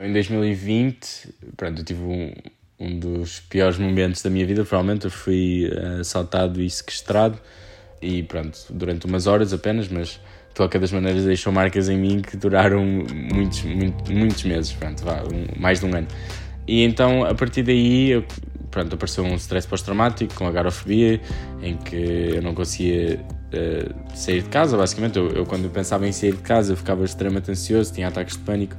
Em 2020, pronto, eu tive um, um dos piores momentos da minha vida, provavelmente. Eu fui uh, assaltado e sequestrado e pronto, durante umas horas apenas, mas de qualquer das maneiras deixou marcas em mim que duraram muitos, muito, muitos meses, pronto, mais de um ano. E então, a partir daí, eu, pronto, apareceu um stress pós-traumático com agorafobia, em que eu não conseguia uh, sair de casa, basicamente. Eu, eu, quando pensava em sair de casa, eu ficava extremamente ansioso, tinha ataques de pânico.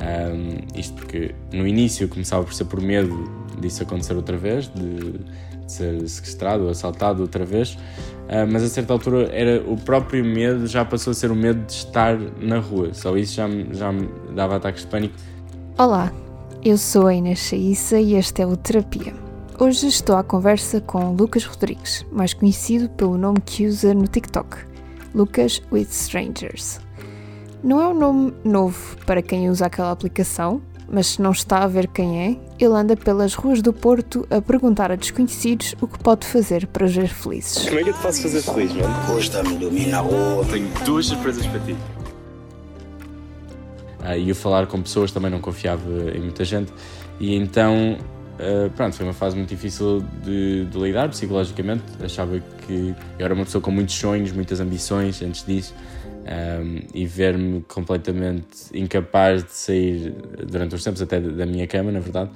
Um, isto porque no início começava por ser por medo disso acontecer outra vez, de, de ser sequestrado ou assaltado outra vez, uh, mas a certa altura era o próprio medo, já passou a ser o medo de estar na rua, só isso já, já me dava ataques de pânico. Olá, eu sou a Inês Chaissa e este é o Terapia. Hoje estou à conversa com Lucas Rodrigues, mais conhecido pelo nome que usa no TikTok, Lucas with Strangers. Não é um nome novo para quem usa aquela aplicação, mas se não está a ver quem é, ele anda pelas ruas do Porto a perguntar a desconhecidos o que pode fazer para os ver felizes. Como é que eu te faço fazer feliz, mano? Hoje está-me dormir na rua. Tenho duas surpresas para ti. Ah, e eu falar com pessoas também não confiava em muita gente, e então Uh, pronto, foi uma fase muito difícil de, de, lidar psicologicamente. Achava que eu era uma pessoa com muitos sonhos, muitas ambições antes disso, um, e ver-me completamente incapaz de sair durante uns tempos, até da minha cama, na verdade,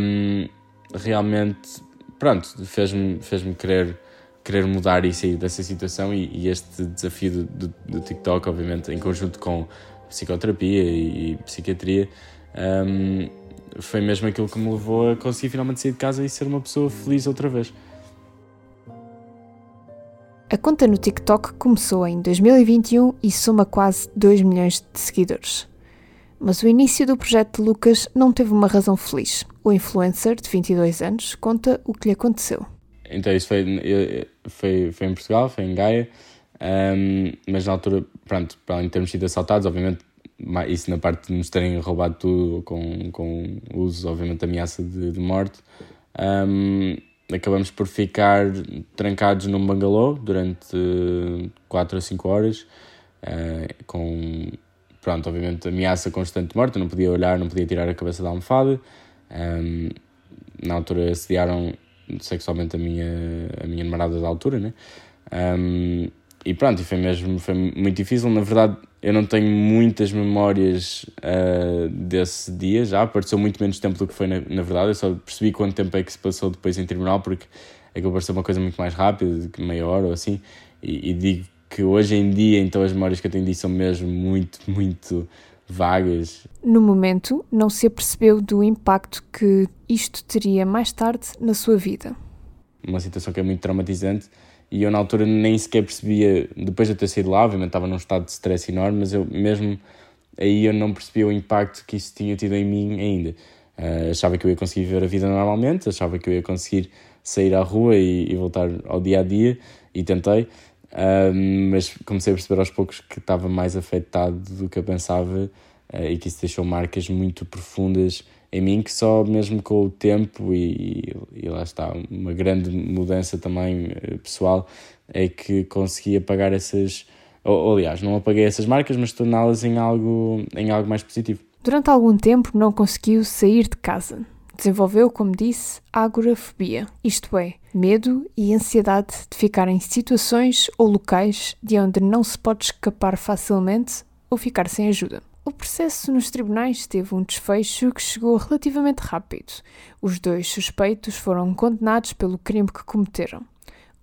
um, realmente, pronto, fez-me fez querer, querer mudar e sair dessa situação. E, e este desafio do, do, do, TikTok, obviamente, em conjunto com psicoterapia e, e psiquiatria. Um, foi mesmo aquilo que me levou a conseguir finalmente sair de casa e ser uma pessoa feliz outra vez. A conta no TikTok começou em 2021 e soma quase 2 milhões de seguidores. Mas o início do projeto de Lucas não teve uma razão feliz. O influencer, de 22 anos, conta o que lhe aconteceu. Então, isso foi, foi, foi em Portugal, foi em Gaia, um, mas na altura, pronto, para além de termos sido assaltados, obviamente isso na parte de nos terem roubado tudo com, com uso, obviamente, ameaça de, de morte. Um, acabamos por ficar trancados num bangalô durante 4 a 5 horas, uh, com, pronto, obviamente, ameaça constante de morte. Eu não podia olhar, não podia tirar a cabeça da almofada. Um, na altura assediaram sexualmente a minha, a minha namorada da altura, né? Um, e pronto, foi mesmo foi muito difícil. Na verdade, eu não tenho muitas memórias uh, desse dia já, pareceu muito menos tempo do que foi na, na, verdade. Eu só percebi quanto tempo é que se passou depois em tribunal, porque aquilo pareceu uma coisa muito mais rápida, meia hora ou assim. E, e, digo que hoje em dia, então, as memórias que eu tenho disso são mesmo muito, muito vagas. No momento, não se apercebeu do impacto que isto teria mais tarde na sua vida. Uma situação que é muito traumatizante e eu na altura nem sequer percebia, depois de eu ter saído lá, obviamente estava num estado de stress enorme, mas eu mesmo aí eu não percebia o impacto que isso tinha tido em mim ainda. Uh, achava que eu ia conseguir viver a vida normalmente, achava que eu ia conseguir sair à rua e, e voltar ao dia a dia, e tentei, uh, mas comecei a perceber aos poucos que estava mais afetado do que eu pensava uh, e que isso deixou marcas muito profundas em mim que só mesmo com o tempo e, e lá está, uma grande mudança também eh, pessoal, é que consegui apagar essas, ou, aliás, não apaguei essas marcas, mas torná-las em algo, em algo mais positivo. Durante algum tempo não conseguiu sair de casa. Desenvolveu, como disse, agorafobia, isto é, medo e ansiedade de ficar em situações ou locais de onde não se pode escapar facilmente ou ficar sem ajuda. O processo nos tribunais teve um desfecho que chegou relativamente rápido. Os dois suspeitos foram condenados pelo crime que cometeram.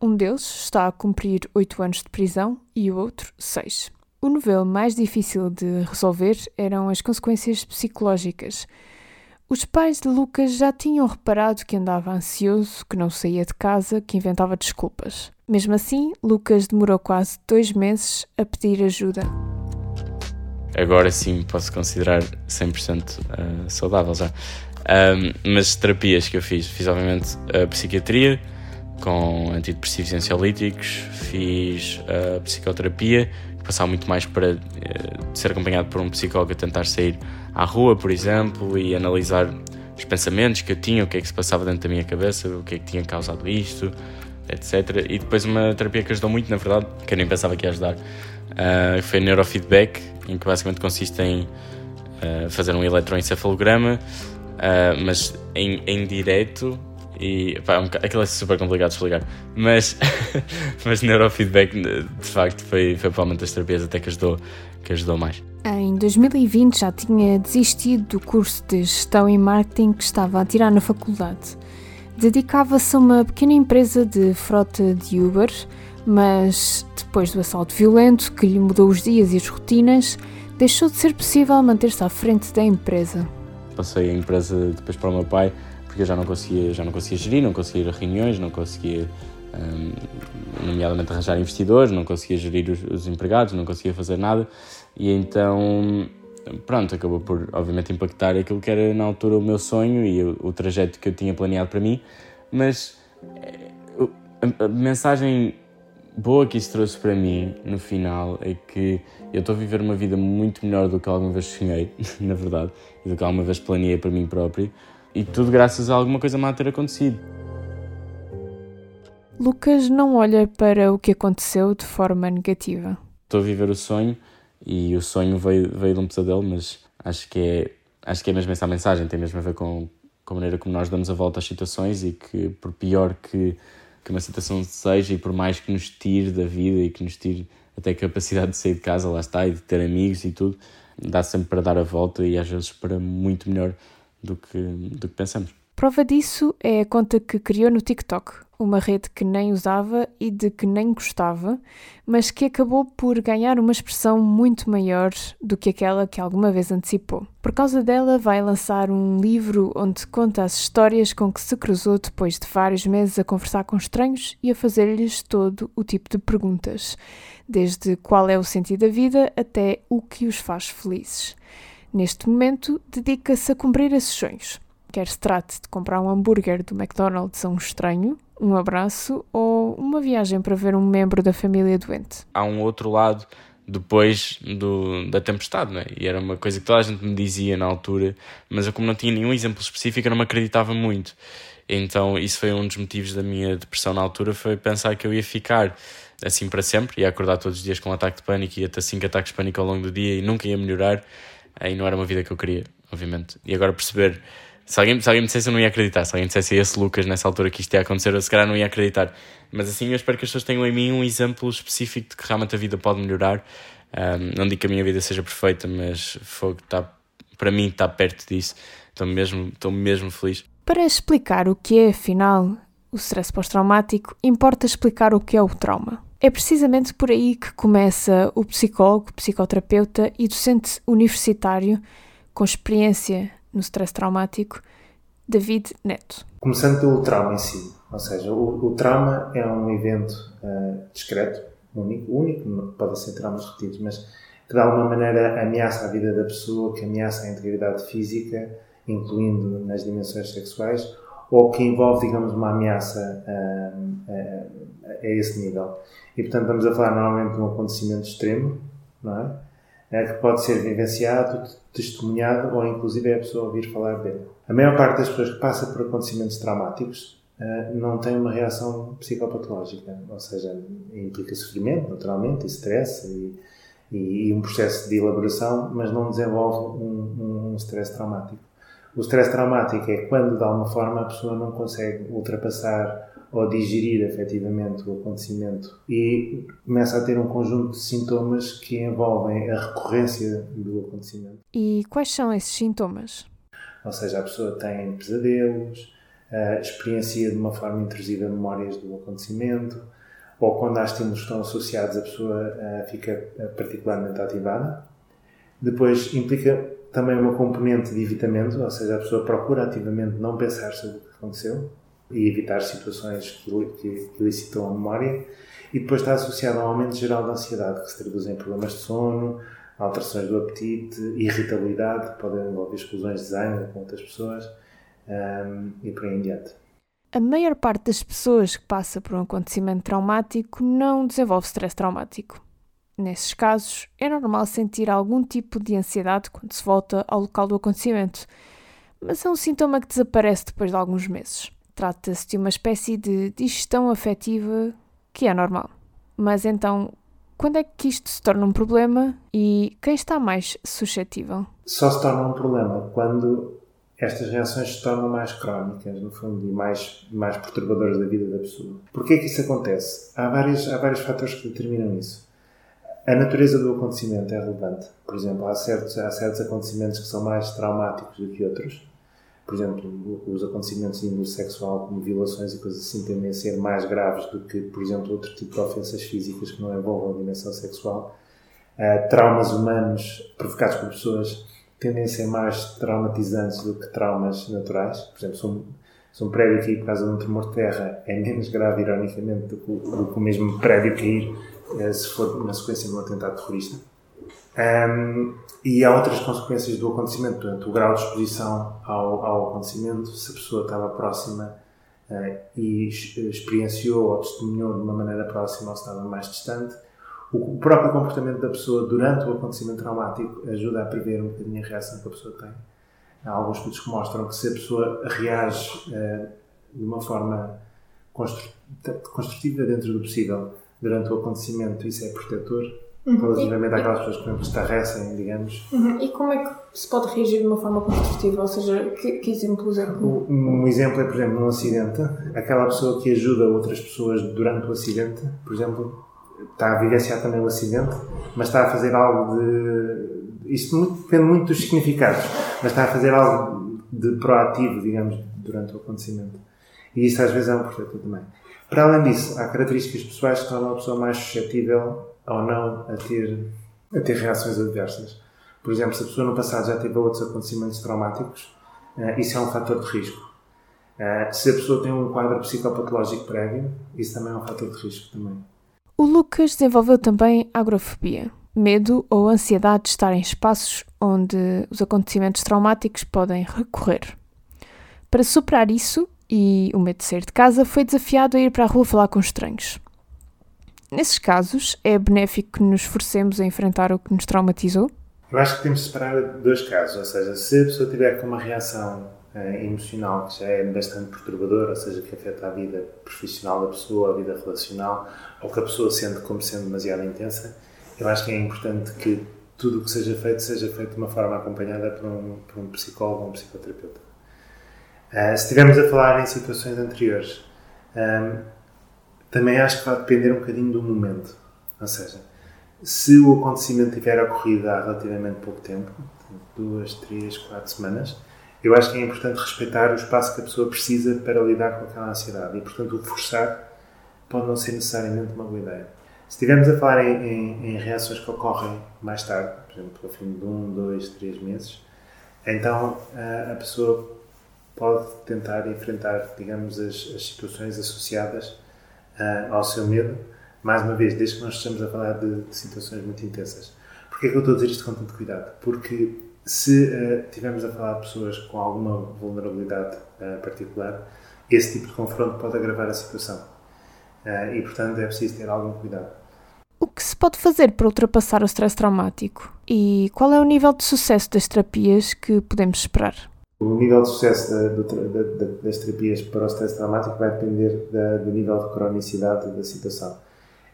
Um deles está a cumprir oito anos de prisão e o outro seis. O novelo mais difícil de resolver eram as consequências psicológicas. Os pais de Lucas já tinham reparado que andava ansioso, que não saía de casa, que inventava desculpas. Mesmo assim, Lucas demorou quase dois meses a pedir ajuda agora sim posso considerar 100% uh, eh, saudável já. Um, mas terapias que eu fiz, fiz obviamente a psiquiatria com antidepressivos e ansiolíticos, fiz a psicoterapia, passava muito mais para uh, ser acompanhado por um psicólogo a tentar sair à rua, por exemplo, e analisar os pensamentos que eu tinha, o que é que se passava dentro da minha cabeça, o que é que tinha causado isto, etc. E depois uma terapia que ajudou muito, na verdade, que eu nem pensava que ia ajudar, uh, foi neurofeedback, em que basicamente consiste em uh, fazer um eletroencefalograma, uh, mas em, em direto e pá, um, aquilo é super complicado de explicar, mas, mas neurofeedback de facto foi, foi provavelmente das terapias até que ajudou, que ajudou mais. Em 2020 já tinha desistido do curso de gestão e marketing que estava a tirar na faculdade. Dedicava-se a uma pequena empresa de frota de Uber, mas depois do assalto violento que lhe mudou os dias e as rotinas, deixou de ser possível manter-se à frente da empresa. Passei a empresa depois para o meu pai, porque eu já não conseguia, já não conseguia gerir, não conseguia ir a reuniões, não conseguia, um, nomeadamente, arranjar investidores, não conseguia gerir os, os empregados, não conseguia fazer nada. E então, pronto, acabou por, obviamente, impactar aquilo que era na altura o meu sonho e o, o trajeto que eu tinha planeado para mim. Mas eh, a, a mensagem boa que isso trouxe para mim no final é que eu estou a viver uma vida muito melhor do que alguma vez sonhei, na verdade, e do que alguma vez planeei para mim próprio, e tudo graças a alguma coisa má ter acontecido. Lucas não olha para o que aconteceu de forma negativa. Estou a viver o sonho e o sonho veio, veio de um pesadelo, mas acho que é, acho que é mesmo essa a mensagem, tem mesmo a ver com, com a maneira como nós damos a volta às situações e que, por pior que que uma situação seja e por mais que nos tire da vida e que nos tire até a capacidade de sair de casa, lá está, e de ter amigos e tudo, dá sempre para dar a volta e às vezes para muito melhor do que, do que pensamos. Prova disso é a conta que criou no TikTok, uma rede que nem usava e de que nem gostava, mas que acabou por ganhar uma expressão muito maior do que aquela que alguma vez antecipou. Por causa dela, vai lançar um livro onde conta as histórias com que se cruzou depois de vários meses a conversar com estranhos e a fazer-lhes todo o tipo de perguntas, desde qual é o sentido da vida até o que os faz felizes. Neste momento, dedica-se a cumprir esses sonhos quer se trate de comprar um hambúrguer do McDonald's a um estranho, um abraço ou uma viagem para ver um membro da família doente. Há um outro lado depois do, da tempestade, é? E era uma coisa que toda a gente me dizia na altura, mas eu, como não tinha nenhum exemplo específico, eu não me acreditava muito. Então, isso foi um dos motivos da minha depressão na altura, foi pensar que eu ia ficar assim para sempre, ia acordar todos os dias com um ataque de pânico, ia ter cinco ataques de pânico ao longo do dia e nunca ia melhorar. Aí não era uma vida que eu queria, obviamente. E agora perceber se alguém, se alguém me dissesse, eu não ia acreditar. Se alguém me dissesse esse Lucas nessa altura que isto ia acontecer, eu se calhar não ia acreditar. Mas assim, eu espero que as pessoas tenham em mim um exemplo específico de que realmente a vida pode melhorar. Um, não digo que a minha vida seja perfeita, mas fogo está, para mim está perto disso. Estou mesmo, estou mesmo feliz. Para explicar o que é, afinal, o stress pós-traumático, importa explicar o que é o trauma. É precisamente por aí que começa o psicólogo, psicoterapeuta e docente universitário com experiência no stress traumático, David Neto. Começando pelo trauma em si, ou seja, o, o trauma é um evento uh, discreto, único, único, pode ser traumas repetidos, mas que de alguma maneira ameaça a vida da pessoa, que ameaça a integridade física, incluindo nas dimensões sexuais, ou que envolve, digamos, uma ameaça uh, a esse nível. E, portanto, estamos a falar normalmente de um acontecimento extremo, não é? É, que pode ser vivenciado, testemunhado ou inclusive é a pessoa ouvir falar dele. A maior parte das pessoas que passa por acontecimentos traumáticos uh, não tem uma reação psicopatológica, ou seja, implica sofrimento, naturalmente, e stress e, e, e um processo de elaboração, mas não desenvolve um, um stress traumático. O stress traumático é quando, de alguma forma, a pessoa não consegue ultrapassar ou digerir efetivamente o acontecimento e começa a ter um conjunto de sintomas que envolvem a recorrência do acontecimento. E quais são esses sintomas? Ou seja, a pessoa tem pesadelos, uh, experiencia de uma forma intrusiva memórias do acontecimento, ou quando há estímulos que estão associados, a pessoa uh, fica particularmente ativada. Depois implica também uma componente de evitamento, ou seja, a pessoa procura ativamente não pensar sobre o que aconteceu e evitar situações que, elicitam a memória. E depois está associado a um aumento geral da ansiedade, que se traduz em problemas de sono, alterações do apetite, irritabilidade, podem envolver explosões de zangue com outras pessoas um, e por aí em diante. A maior parte das pessoas que passa por um acontecimento traumático não desenvolve stress traumático. Nesses casos, é normal sentir algum tipo de ansiedade quando se volta ao local do acontecimento, mas é um sintoma que desaparece depois de alguns meses. Trata-se de uma espécie de digestão afetiva que é normal. Mas então, quando é que isto se torna um problema e quem está mais suscetível? só se torna um problema quando estas reações se tornam mais crónicas, no fundo, e mais, mais perturbadoras da vida da pessoa. Porquê é que isso acontece? Há vários, há vários fatores que determinam isso. A natureza do acontecimento é relevante. Por exemplo, há certos, há certos acontecimentos que são mais traumáticos do que outros. Por exemplo, os acontecimentos de índole sexual, como violações e coisas assim, tendem a ser mais graves do que, por exemplo, outro tipo de ofensas físicas que não envolvam a dimensão sexual. Uh, traumas humanos provocados por pessoas tendem a ser mais traumatizantes do que traumas naturais. Por exemplo, se um, se um prédio cair por causa de um tremor de terra é menos grave, ironicamente, do que, o mesmo prédio cair uh, se for na sequência de um atentado terrorista. Um, e há outras consequências do acontecimento, portanto, o grau de exposição ao, ao acontecimento, se a pessoa estava próxima uh, e experienciou ou testemunhou de uma maneira próxima ou se estava mais distante. O, próprio comportamento da pessoa durante o acontecimento traumático ajuda a prever um bocadinho a reação que a pessoa tem. Há alguns estudos que mostram que se a pessoa reage uh, de uma forma construtiva dentro do possível durante o acontecimento, isso é protetor Uhum. Relativamente àquelas pessoas que, exemplo, estarrecem, digamos. Uhum. E como é que se pode reagir de uma forma construtiva? Ou seja, que, que exemplos é que. Um exemplo é, por exemplo, num acidente, aquela pessoa que ajuda outras pessoas durante o acidente, por exemplo, está a vivenciar também o acidente, mas está a fazer algo de. Isto muito, depende muito dos significados, mas está a fazer algo de proativo, digamos, durante o acontecimento. E isso às vezes é um protetor também. Para além disso, há características pessoais que tornam a pessoa mais suscetível ou não a ter, a ter reações adversas. Por exemplo, se a pessoa no passado já teve outros acontecimentos traumáticos, uh, isso é um fator de risco. Uh, se a pessoa tem um quadro psicopatológico prévio, isso também é um fator de risco também. O Lucas desenvolveu também agrofobia, medo ou ansiedade de estar em espaços onde os acontecimentos traumáticos podem recorrer. Para superar isso e o medo de sair de casa, foi desafiado a ir para a rua falar com estranhos. Nesses casos, é benéfico que nos forcemos a enfrentar o que nos traumatizou? Eu acho que temos de separar dois casos, ou seja, se a pessoa tiver com uma reação eh, emocional que já é bastante perturbadora, ou seja, que afeta a vida profissional da pessoa, a vida relacional, ou que a pessoa sente como sendo demasiado intensa, eu acho que é importante que tudo o que seja feito seja feito de uma forma acompanhada por um, por um psicólogo ou um psicoterapeuta. Uh, se estivermos a falar em situações anteriores, um, ehm, também acho que vai depender um bocadinho do momento. Ou seja, se o acontecimento tiver ocorrido há relativamente pouco tempo, duas, três, quatro semanas, eu acho que é importante respeitar o espaço que a pessoa precisa para lidar com aquela ansiedade e, portanto, o forçar pode não ser necessariamente uma boa ideia. Se estivermos a falar em, em, em, reações que ocorrem mais tarde, por exemplo, ao fim de um, dois, três meses, então a, a pessoa pode tentar enfrentar, digamos, as, as situações associadas uh, ao seu medo, mais uma vez, desde que nós estamos a falar de, de situações muito intensas. Porquê é que eu estou a dizer isto com tanto cuidado? Porque se uh, a falar de pessoas com alguma vulnerabilidade uh, particular, esse tipo de confronto pode agravar a situação. Uh, e, portanto, é preciso ter algum cuidado. O que se pode fazer para ultrapassar o stress traumático? E qual é o nível de sucesso das terapias que podemos esperar? O nível de sucesso da, da, das terapias para o stress traumático vai depender da, do nível de cronicidade da situação.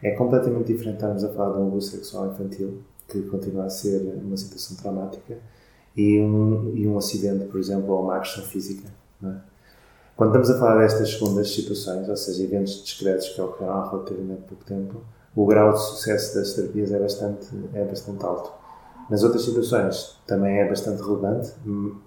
É completamente diferente estarmos a falar de um abuso sexual infantil, que continua a ser uma situação traumática, e um, e um acidente, por exemplo, ou uma agressão física. É? Quando estamos a falar destas segundas situações, ou seja, eventos discretos que ocorreram há relativamente pouco tempo, o grau de sucesso das terapias é bastante, é bastante alto. Nas outras situações também é bastante relevante,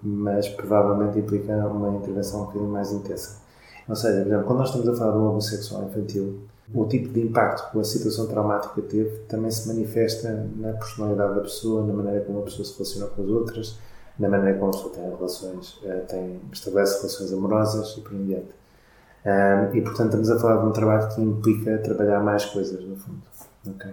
mas provavelmente implica uma intervenção um bocadinho mais intensa. Ou seja, por exemplo, quando nós estamos a falar de um abuso sexual infantil, o tipo de impacto que a situação traumática teve também se manifesta na personalidade da pessoa, na maneira como a pessoa se relaciona com as outras, na maneira como a pessoa tem relações, eh, tem, estabelece relações amorosas e por em diante. e portanto estamos a falar de um trabalho que implica trabalhar mais coisas, no fundo. Okay?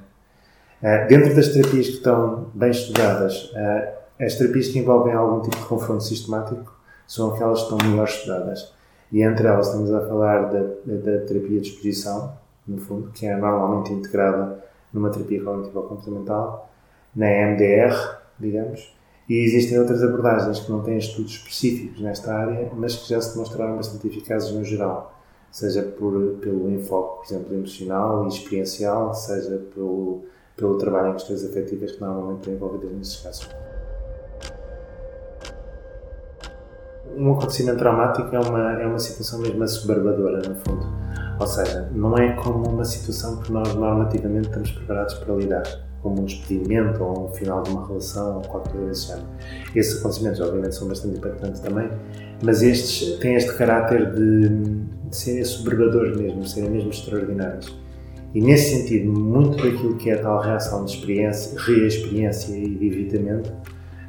Uh, dentro das terapias que estão bem estudadas, uh, as terapias que envolvem algum tipo de confronto sistemático são aquelas que estão melhor estudadas. E entre elas estamos a falar da, da, da terapia de exposição, no fundo, que é normalmente integrada numa terapia cognitiva comportamental, na MDR, digamos, e existem outras abordagens que não têm estudos específicos nesta área, mas que já se demonstraram bastante eficazes no geral, seja por, pelo enfoque, por exemplo, emocional e experiencial, seja pelo pelo trabalho em questões afetivas que normalmente estão envolvidas nesses casos. Um acontecimento traumático é uma, é uma situação mesmo assoberbadora, no fundo. Ou seja, não é como uma situação que nós normativamente estamos preparados para lidar, como um despedimento ou um final de uma relação ou qualquer coisa desse género. Esses acontecimentos, obviamente, são bastante impactantes também, mas estes têm este caráter de, de serem assoberbadores mesmo, de serem mesmo extraordinários. E nesse sentido, muito daquilo que é a tal reação de experiência, reexperiência e de evitamento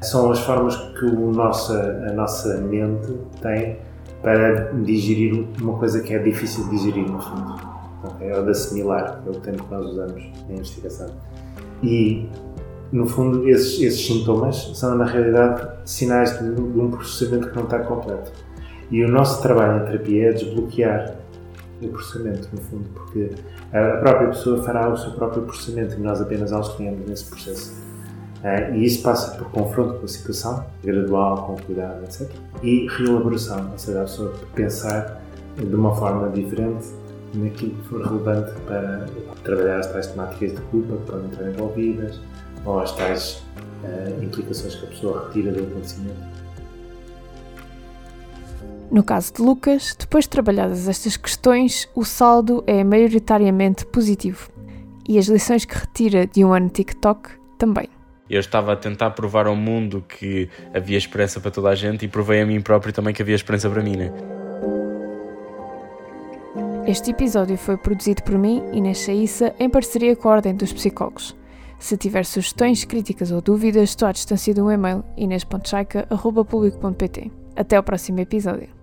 são as formas que o nossa, a nossa mente tem para digerir uma coisa que é difícil de digerir, no fundo. Okay? Ou de assimilar, é o tempo que nós usamos na investigação. E, no fundo, esses, esses sintomas são, na realidade, sinais de, de um processamento que não está completo. E o nosso trabalho em terapia é desbloquear o processamento, no fundo, porque a própria pessoa fará o seu próprio processamento e nós apenas auxiliamos nesse processo. Uh, e isso passa por confronto com a situação, gradual, com cuidado, etc. E reelaboração, ou seja, a pessoa pensar de uma forma diferente naquilo que for relevante para trabalhar as tais temáticas de culpa que podem estar envolvidas ou as tais uh, implicações que a pessoa retira do acontecimento. No caso de Lucas, depois de trabalhadas estas questões, o saldo é maioritariamente positivo. E as lições que retira de um ano TikTok também. Eu estava a tentar provar ao mundo que havia esperança para toda a gente e provei a mim próprio também que havia esperança para mim, né? Este episódio foi produzido por mim, Inês Chaissa, em parceria com a Ordem dos Psicólogos. Se tiver sugestões, críticas ou dúvidas, estou à distância de um e-mail inês.chaica.publico.pt. Até ao próximo episódio.